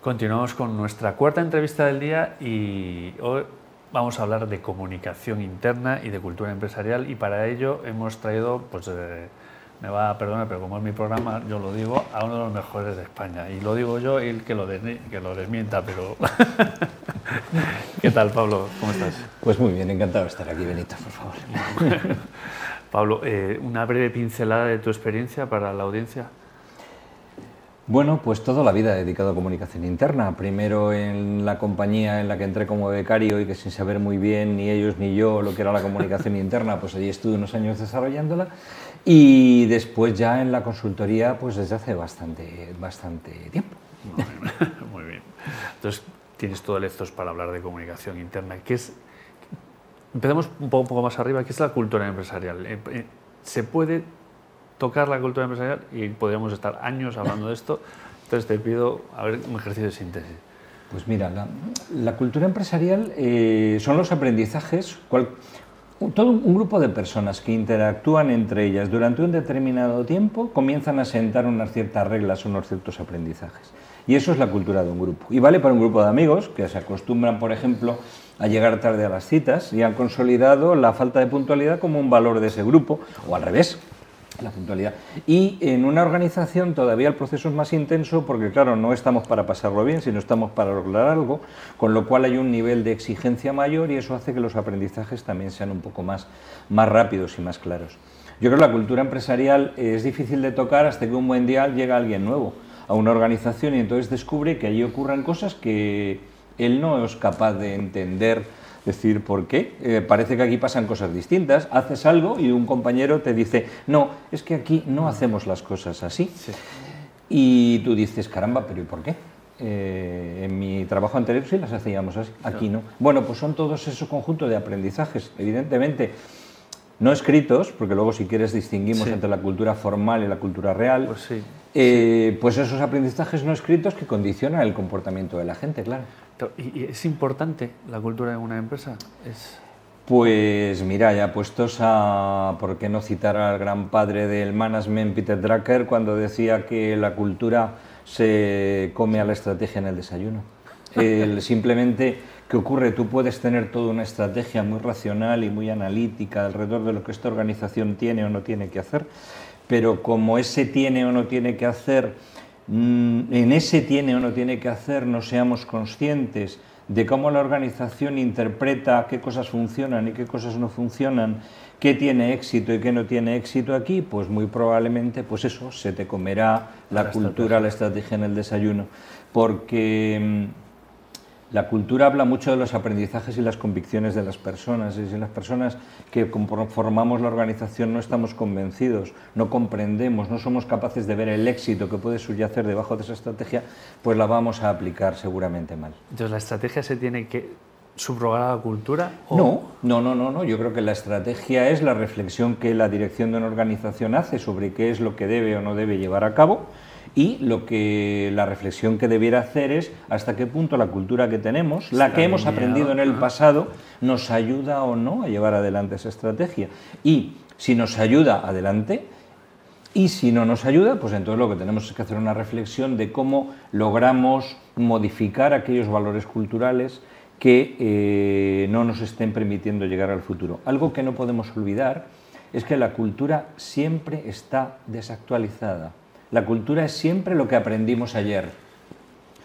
Continuamos con nuestra cuarta entrevista del día y hoy vamos a hablar de comunicación interna y de cultura empresarial y para ello hemos traído, pues eh, me va a perdonar, pero como es mi programa, yo lo digo, a uno de los mejores de España. Y lo digo yo y el que lo, que lo desmienta, pero... ¿Qué tal, Pablo? ¿Cómo estás? Pues muy bien, encantado de estar aquí, Benito, por favor. Pablo, eh, una breve pincelada de tu experiencia para la audiencia. Bueno, pues toda la vida he dedicado a comunicación interna. Primero en la compañía en la que entré como becario y que sin saber muy bien ni ellos ni yo lo que era la comunicación interna, pues allí estuve unos años desarrollándola. Y después ya en la consultoría, pues desde hace bastante, bastante tiempo. Muy bien. Entonces, tienes todo el estos para hablar de comunicación interna. ¿Qué es? Un poco, un poco más arriba. ¿Qué es la cultura empresarial? Eh, eh, ¿Se puede tocar la cultura empresarial y podríamos estar años hablando de esto. Entonces te pido a ver un ejercicio de síntesis. Pues mira, la, cultura empresarial eh, son los aprendizajes, todo un grupo de personas que interactúan entre ellas durante un determinado tiempo comienzan a sentar unas ciertas reglas, unos ciertos aprendizajes. Y eso es la cultura de un grupo. Y vale para un grupo de amigos que se acostumbran, por ejemplo, a llegar tarde a las citas y han consolidado la falta de puntualidad como un valor de ese grupo, o al revés, la puntualidad. Y en una organización todavía el proceso es más intenso porque, claro, no estamos para pasarlo bien, sino estamos para lograr algo, con lo cual hay un nivel de exigencia mayor y eso hace que los aprendizajes también sean un poco más, más rápidos y más claros. Yo creo que la cultura empresarial es difícil de tocar hasta que un buen día llega alguien nuevo a una organización y entonces descubre que allí ocurran cosas que él no es capaz de entender decir, ¿por qué? Eh, parece que aquí pasan cosas distintas. Haces algo y un compañero te dice, no, es que aquí no hacemos las cosas así. Y tú dices, caramba, pero ¿y por qué? Eh, en mi trabajo anterior sí las hacíamos así, aquí no. Bueno, pues son todos esos conjuntos de aprendizajes, evidentemente no escritos, porque luego si quieres distinguimos entre la cultura formal y la cultura real, pues, sí. Eh, pues esos aprendizajes no escritos que condicionan el comportamiento de la gente, claro. ¿Y es importante la cultura en una empresa? Es... Pues mira, ya puestos a, ¿por qué no citar al gran padre del management, Peter Drucker, cuando decía que la cultura se come a la estrategia en el desayuno? El, simplemente, ¿qué ocurre? Tú puedes tener toda una estrategia muy racional y muy analítica alrededor de lo que esta organización tiene o no tiene que hacer, pero como ese tiene o no tiene que hacer Mm, en ese tiene o no tiene que hacer no seamos conscientes de cómo la organización interpreta qué cosas funcionan y qué cosas no funcionan, qué tiene éxito y qué no tiene éxito aquí, pues muy probablemente pues eso se te comerá la, cultura, la estrategia en el desayuno, porque mm, la cultura habla mucho de los aprendizajes y las convicciones de las personas. Y si las personas que formamos la organización no estamos convencidos, no comprendemos, no somos capaces de ver el éxito que puede subyacer debajo de esa estrategia, pues la vamos a aplicar seguramente mal. Entonces, ¿la estrategia se tiene que subrogar a la cultura? No, no, no, no, no. Yo creo que la estrategia es la reflexión que la dirección de una organización hace sobre qué es lo que debe o no debe llevar a cabo y lo que la reflexión que debiera hacer es hasta qué punto la cultura que tenemos, la que hemos aprendido en el pasado, nos ayuda o no a llevar adelante esa estrategia. Y si nos ayuda, adelante. Y si no nos ayuda, pues entonces lo que tenemos es que hacer una reflexión de cómo logramos modificar aquellos valores culturales que eh, no nos estén permitiendo llegar al futuro. Algo que no podemos olvidar es que la cultura siempre está desactualizada. La cultura es siempre lo que aprendimos ayer.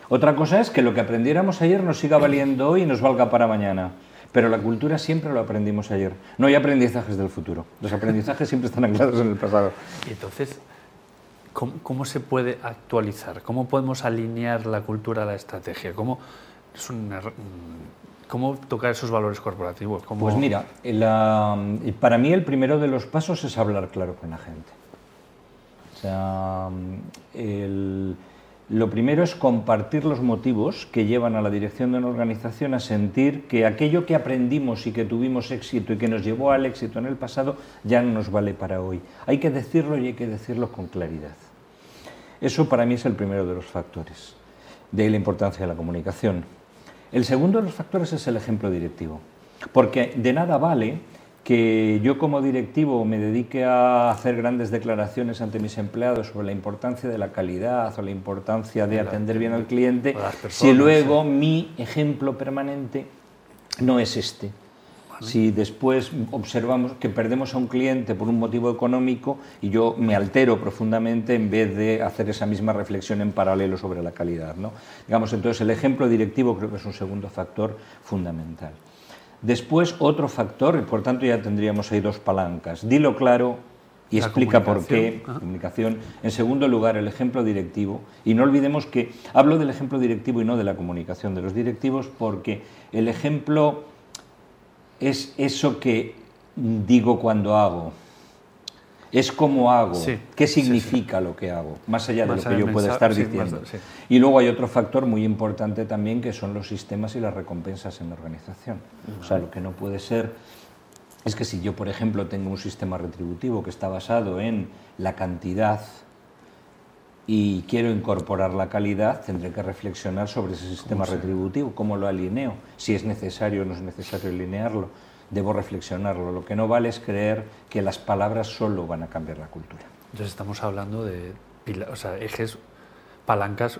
Otra cosa es que lo que aprendiéramos ayer nos siga valiendo hoy y nos valga para mañana. Pero la cultura siempre lo aprendimos ayer. No hay aprendizajes del futuro. Los aprendizajes siempre están anclados en el pasado. Y entonces, ¿cómo, se puede actualizar? ¿Cómo podemos alinear la cultura a la estrategia? ¿Cómo, es ¿Cómo tocar esos valores corporativos? Pues mira, para mí el primero de los pasos es hablar claro con la gente. O sea, lo primero es compartir los motivos que llevan a la dirección de una organización a sentir que aquello que aprendimos y que tuvimos éxito y que nos llevó al éxito en el pasado ya no nos vale para hoy. Hay que decirlo y hay que decirlo con claridad. Eso para mí es el primero de los factores, de la importancia de la comunicación. El segundo de los factores es el ejemplo directivo, porque de nada vale que yo como directivo me dedique a hacer grandes declaraciones ante mis empleados sobre la importancia de la calidad o la importancia de atender bien al cliente, si luego mi ejemplo permanente no es este. Si después observamos que perdemos a un cliente por un motivo económico y yo me altero profundamente en vez de hacer esa misma reflexión en paralelo sobre la calidad. ¿no? Digamos, entonces el ejemplo directivo creo que es un segundo factor fundamental. Después otro factor, y por tanto ya tendríamos ahí dos palancas. Dilo claro y explica por qué. Comunicación. En segundo lugar, el ejemplo directivo. Y no olvidemos que hablo del ejemplo directivo y no de la comunicación de los directivos porque el ejemplo es eso que digo cuando hago. Es cómo hago, qué significa lo que hago, más allá de lo que yo pueda estar diciendo. y luego hay otro factor muy importante también que son los sistemas y las recompensas en la organización. O sea, lo que no puede ser es que si yo, por ejemplo, tengo un sistema retributivo que está basado en la cantidad y quiero incorporar la calidad, tendré que reflexionar sobre ese sistema retributivo, cómo lo alineo, si es necesario o no es necesario alinearlo, debo reflexionarlo. Lo que no vale es creer que las palabras solo van a cambiar la cultura. Entonces estamos hablando de ejes, palancas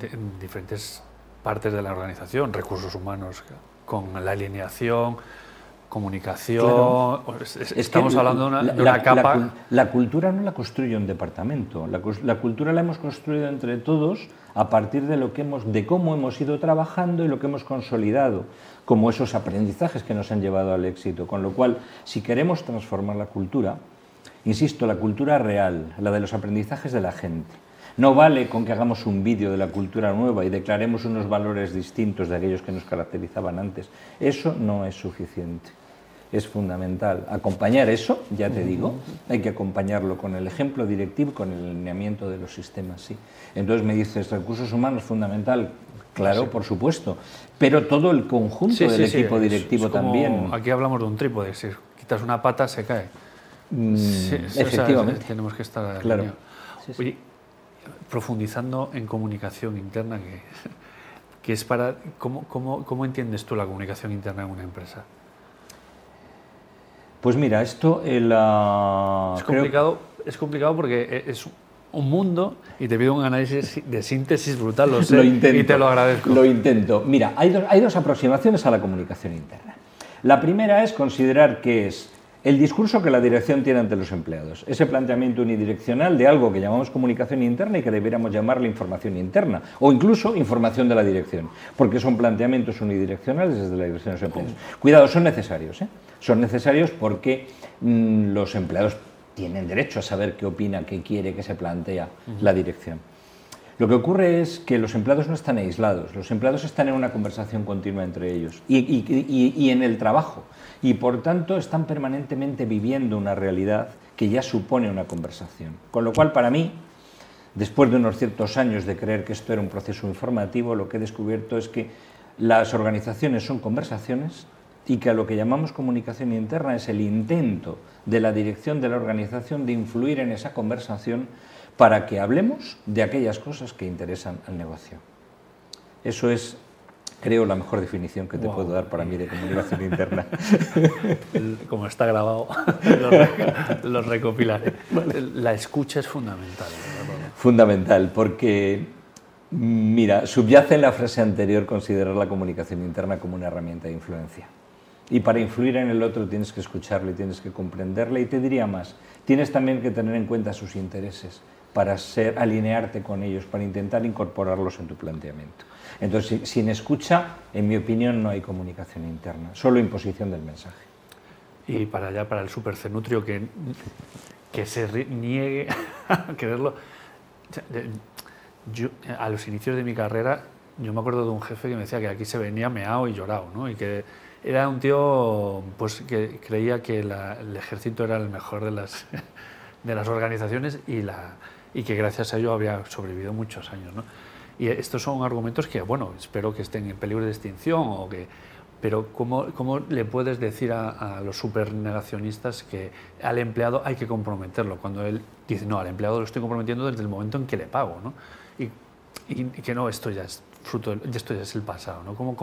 en diferentes partes de la organización, recursos humanos, con la alineación, comunicación. Estamos hablando de una, capa. La, cultura no la construye un departamento. La, cultura la hemos construido entre todos a partir de lo que hemos, de cómo hemos ido trabajando y lo que hemos consolidado, como esos aprendizajes que nos han llevado al éxito. Con lo cual, si queremos transformar la cultura, insisto, la cultura real, la de los aprendizajes de la gente. No vale con que hagamos un vídeo de la cultura nueva y declaremos unos valores distintos de aquellos que nos caracterizaban antes. Eso no es suficiente es fundamental. Acompañar eso, ya te digo, hay que acompañarlo con el ejemplo directivo, con el alineamiento de los sistemas, sí. Entonces me dices, recursos humanos fundamental, claro, por supuesto, pero todo el conjunto del equipo directivo también. Aquí hablamos de un trípode, si quitas una pata se cae. Mm, efectivamente. tenemos que estar claro. Oye, profundizando en comunicación interna, que, que es para... ¿cómo, cómo, ¿Cómo entiendes tú la comunicación interna en una empresa? Pues mira, esto el, es, complicado, es complicado porque es un mundo y te pido un análisis de síntesis brutal, lo sé, intento, y te lo agradezco. Lo intento. Mira, hay dos, hay dos aproximaciones a la comunicación interna. La primera es considerar que es el discurso que la dirección tiene ante los empleados, ese planteamiento unidireccional de algo que llamamos comunicación interna y que debiéramos llamarle información interna, o incluso información de la dirección, porque son planteamientos unidireccionales desde la dirección de los empleados. Cuidado, son necesarios, ¿eh? son necesarios porque mm, los empleados tienen derecho a saber qué opina, qué quiere, qué se plantea la dirección. Lo que ocurre es que los empleados no están aislados, los empleados están en una conversación continua entre ellos y, en el trabajo y por tanto están permanentemente viviendo una realidad que ya supone una conversación. Con lo cual para mí, después de unos ciertos años de creer que esto era un proceso informativo, lo que he descubierto es que las organizaciones son conversaciones y que a lo que llamamos comunicación interna es el intento de la dirección de la organización de influir en esa conversación para que hablemos de aquellas cosas que interesan al negocio. Eso es, creo, la mejor definición que te puedo dar para mí de comunicación interna. Como está grabado, lo, recopilaré. La escucha es fundamental. Fundamental, porque, mira, subyace en la frase anterior considerar la comunicación interna como una herramienta de influencia. Y para influir en el otro tienes que escucharle, tienes que comprenderle y te diría más, tienes también que tener en cuenta sus intereses para ser, alinearte con ellos, para intentar incorporarlos en tu planteamiento. Entonces, sin escucha, en mi opinión, no hay comunicación interna, solo imposición del mensaje. Y para allá, para el supercenutrio que, que se niegue a quererlo. Yo, a los inicios de mi carrera, yo me acuerdo de un jefe que me decía que aquí se venía meado y llorado, ¿no? Y que era un tío pues, que creía que el ejército era el mejor de las, de las organizaciones y la, y que gracias a ello había sobrevivido muchos años. ¿no? Y estos son argumentos que, bueno, espero que estén en peligro de extinción, o que, pero ¿cómo, cómo le puedes decir a, a los supernegacionistas que al empleado hay que comprometerlo? Cuando él dice, no, al empleado lo estoy comprometiendo desde el momento en que le pago, ¿no? y, y, que no, esto ya es fruto, de esto ya es el pasado. ¿no? Como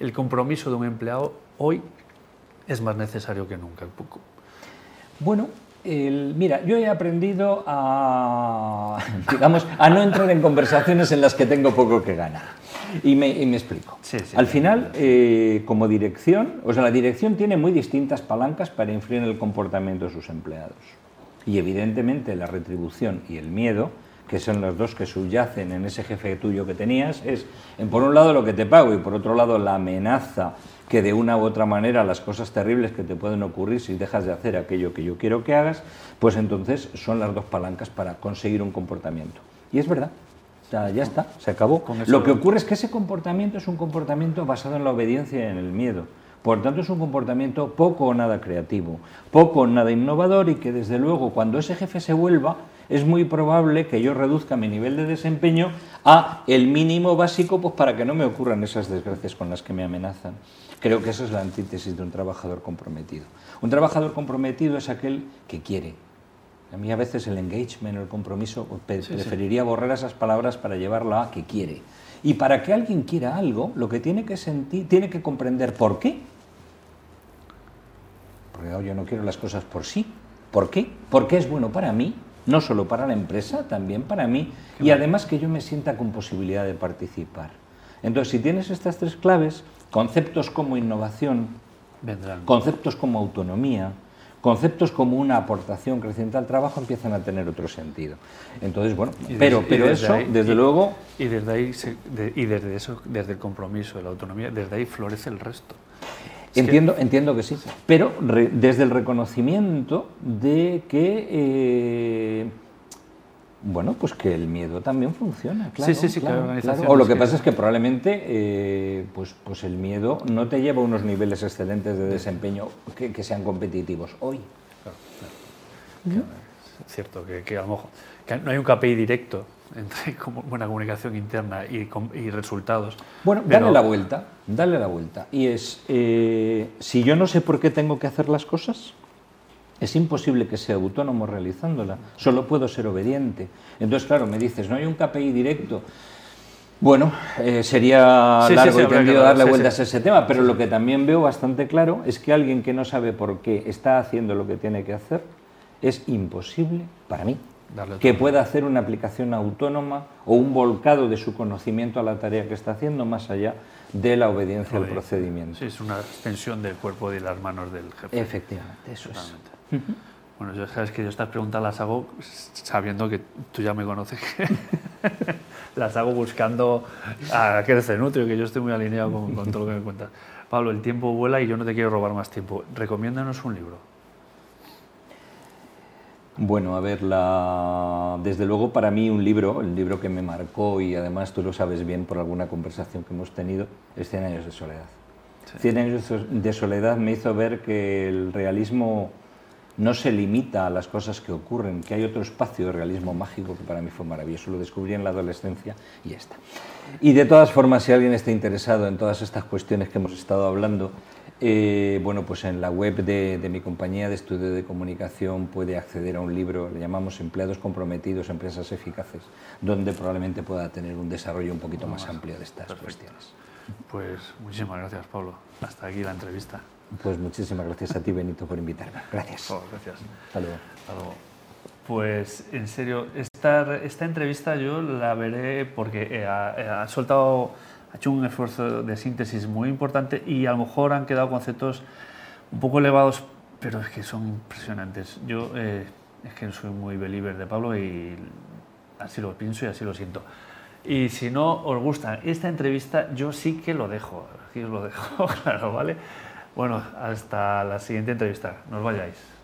el compromiso de un empleado hoy es más necesario que nunca. Bueno, mira, yo he aprendido a, digamos, a no entrar en conversaciones en las que tengo poco que ganar. Y me, explico. Al final, eh, como dirección, o sea, la dirección tiene muy distintas palancas para influir en el comportamiento de sus empleados. Y evidentemente la retribución y el miedo, que son los dos que subyacen en ese jefe tuyo que tenías, es, en por un lado, lo que te pago y por otro lado, la amenaza que de una u otra manera las cosas terribles que te pueden ocurrir si dejas de hacer aquello que yo quiero que hagas, pues entonces son las dos palancas para conseguir un comportamiento. Y es verdad, ya, ya está, se acabó. Lo que ocurre es que ese comportamiento es un comportamiento basado en la obediencia y en el miedo. Por tanto, es un comportamiento poco o nada creativo, poco o nada innovador y que desde luego cuando ese jefe se vuelva, es muy probable que yo reduzca mi nivel de desempeño a el mínimo básico pues para que no me ocurran esas desgracias con las que me amenazan. Creo que esa es la antítesis de un trabajador comprometido. Un trabajador comprometido es aquel que quiere, a mí a veces el engagement, el compromiso, preferiría borrar esas palabras para llevarla a que quiere. Y para que alguien quiera algo, lo que tiene que sentir, tiene que comprender por qué. Porque yo no quiero las cosas por sí. ¿Por qué? Porque es bueno para mí, no solo para la empresa, también para mí. y además que yo me sienta con posibilidad de participar. Entonces, si tienes estas tres claves, conceptos como innovación, conceptos como autonomía, conceptos como una aportación creciente al trabajo empiezan a tener otro sentido. Entonces, bueno, pero, pero eso, desde luego... Y desde ahí, y desde eso, desde el compromiso, la autonomía, desde ahí florece el resto. Entiendo, que... entiendo que sí, pero desde el reconocimiento de que... Eh, bueno, pues que el miedo también funciona, claro. Sí, sí, sí, claro, O lo que pasa es que probablemente eh, pues, pues el miedo no te lleva a unos niveles excelentes de desempeño que, sean competitivos hoy. Claro, Es cierto que, a lo mejor no hay un KPI directo entre buena comunicación interna y, y resultados. Bueno, dale la vuelta, dale la vuelta. Y es, eh, si yo no sé por qué tengo que hacer las cosas, es imposible que sea autónomo realizándola, solo puedo ser obediente. Entonces, claro, me dices, no hay un KPI directo. Bueno, eh, sería largo y tendido darle vueltas a ese tema, pero lo que también veo bastante claro es que alguien que no sabe por qué está haciendo lo que tiene que hacer, es imposible para mí que pueda hacer una aplicación autónoma o un volcado de su conocimiento a la tarea que está haciendo más allá de la obediencia al procedimiento. Sí, es una extensión del cuerpo y las manos del jefe. Efectivamente, eso es. Bueno, ya sabes que yo estas preguntas las hago sabiendo que tú ya me conoces. las hago buscando a aquel cenutrio, que yo estoy muy alineado con, con todo lo que me cuentas. Pablo, el tiempo vuela y yo no te quiero robar más tiempo. Recomiéndanos un libro. Bueno, a ver, la... desde luego para mí un libro, el libro que me marcó y además tú lo sabes bien por alguna conversación que hemos tenido, es Cien años de soledad. Cien años de soledad me hizo ver que el realismo no se limita a las cosas que ocurren, que hay otro espacio de realismo mágico que para mí fue maravilloso. Lo descubrí en la adolescencia y ya está. Y de todas formas, si alguien está interesado en todas estas cuestiones que hemos estado hablando, eh, bueno, pues en la web de, mi compañía de estudio de comunicación puede acceder a un libro, le llamamos Empleados comprometidos, empresas eficaces, donde probablemente pueda tener un desarrollo un poquito más amplio de estas cuestiones. Pues muchísimas gracias, Pablo. Hasta aquí la entrevista. Pues muchísimas gracias a ti, Benito, por invitarme. Gracias. Oh, gracias. Hasta luego. Pues en serio, esta, esta entrevista yo la veré porque eh, ha, soltado, ha hecho un esfuerzo de síntesis muy importante y a lo mejor han quedado conceptos un poco elevados, pero es que son impresionantes. Yo eh, es que soy muy believer de Pablo y así lo pienso y así lo siento. Y si no os gusta esta entrevista, yo sí que lo dejo, aquí os lo dejo, claro, ¿vale? Bueno, hasta la siguiente entrevista. No os vayáis.